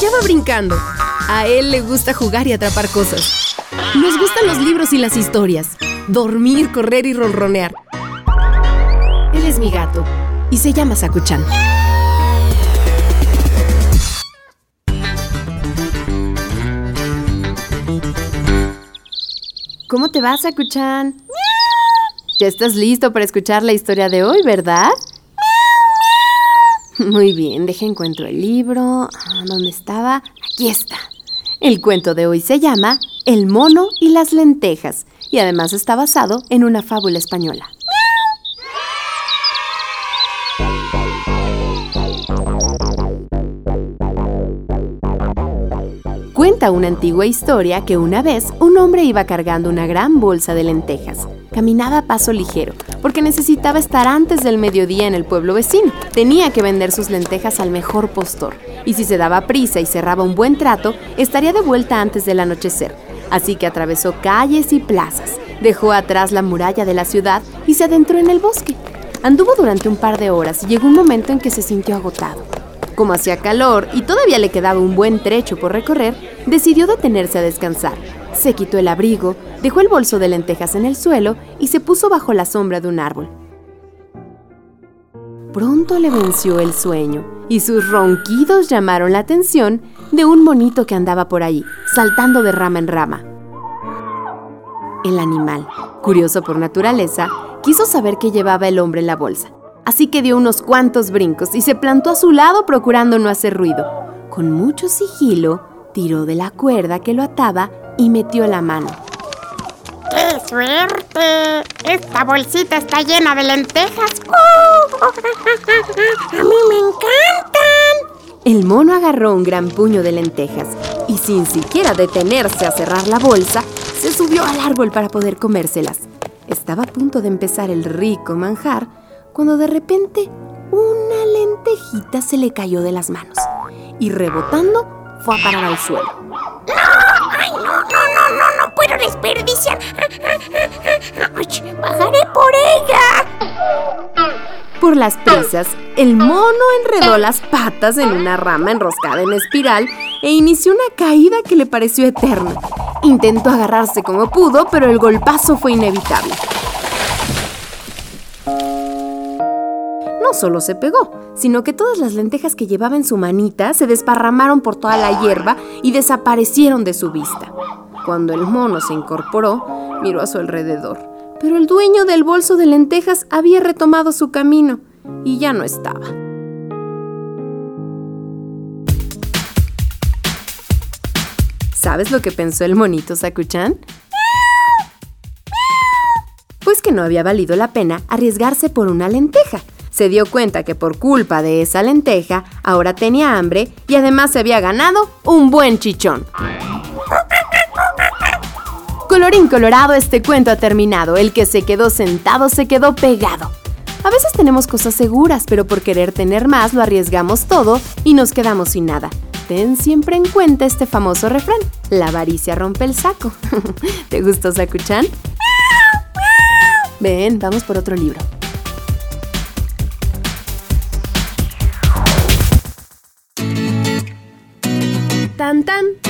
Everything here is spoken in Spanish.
Allá va brincando. A él le gusta jugar y atrapar cosas. Nos gustan los libros y las historias. Dormir, correr y ronronear. Él es mi gato y se llama Sakuchan. ¿Cómo te va, Sakuchan? Ya estás listo para escuchar la historia de hoy, ¿verdad? Muy bien, deje encuentro el libro. Ah, ¿Dónde estaba? Aquí está. El cuento de hoy se llama El mono y las lentejas y además está basado en una fábula española. Cuenta una antigua historia que una vez un hombre iba cargando una gran bolsa de lentejas. Caminaba a paso ligero, porque necesitaba estar antes del mediodía en el pueblo vecino. Tenía que vender sus lentejas al mejor postor, y si se daba prisa y cerraba un buen trato, estaría de vuelta antes del anochecer. Así que atravesó calles y plazas, dejó atrás la muralla de la ciudad y se adentró en el bosque. Anduvo durante un par de horas y llegó un momento en que se sintió agotado. Como hacía calor y todavía le quedaba un buen trecho por recorrer, decidió detenerse a descansar. Se quitó el abrigo, dejó el bolso de lentejas en el suelo y se puso bajo la sombra de un árbol. Pronto le venció el sueño y sus ronquidos llamaron la atención de un monito que andaba por ahí, saltando de rama en rama. El animal, curioso por naturaleza, quiso saber qué llevaba el hombre en la bolsa así que dio unos cuantos brincos y se plantó a su lado procurando no hacer ruido. Con mucho sigilo, tiró de la cuerda que lo ataba y metió la mano. ¡Qué suerte! Esta bolsita está llena de lentejas. ¡Uh! ¡A mí me encantan! El mono agarró un gran puño de lentejas y sin siquiera detenerse a cerrar la bolsa, se subió al árbol para poder comérselas. Estaba a punto de empezar el rico manjar cuando de repente una lentejita se le cayó de las manos y rebotando fue a parar al suelo. ¡No! ¡Ay, no, no, no, no! ¡No puedo desperdiciar! ¡Bajaré por ella! Por las prisas, el mono enredó las patas en una rama enroscada en espiral e inició una caída que le pareció eterna. Intentó agarrarse como pudo, pero el golpazo fue inevitable. no solo se pegó, sino que todas las lentejas que llevaba en su manita se desparramaron por toda la hierba y desaparecieron de su vista. Cuando el mono se incorporó, miró a su alrededor, pero el dueño del bolso de lentejas había retomado su camino y ya no estaba. ¿Sabes lo que pensó el monito Sakuchan? Pues que no había valido la pena arriesgarse por una lenteja, se dio cuenta que por culpa de esa lenteja ahora tenía hambre y además se había ganado un buen chichón. Colorín colorado, este cuento ha terminado. El que se quedó sentado se quedó pegado. A veces tenemos cosas seguras, pero por querer tener más lo arriesgamos todo y nos quedamos sin nada. Ten siempre en cuenta este famoso refrán. La avaricia rompe el saco. ¿Te gustó, Sakuchan? Ven, vamos por otro libro. Tan tan.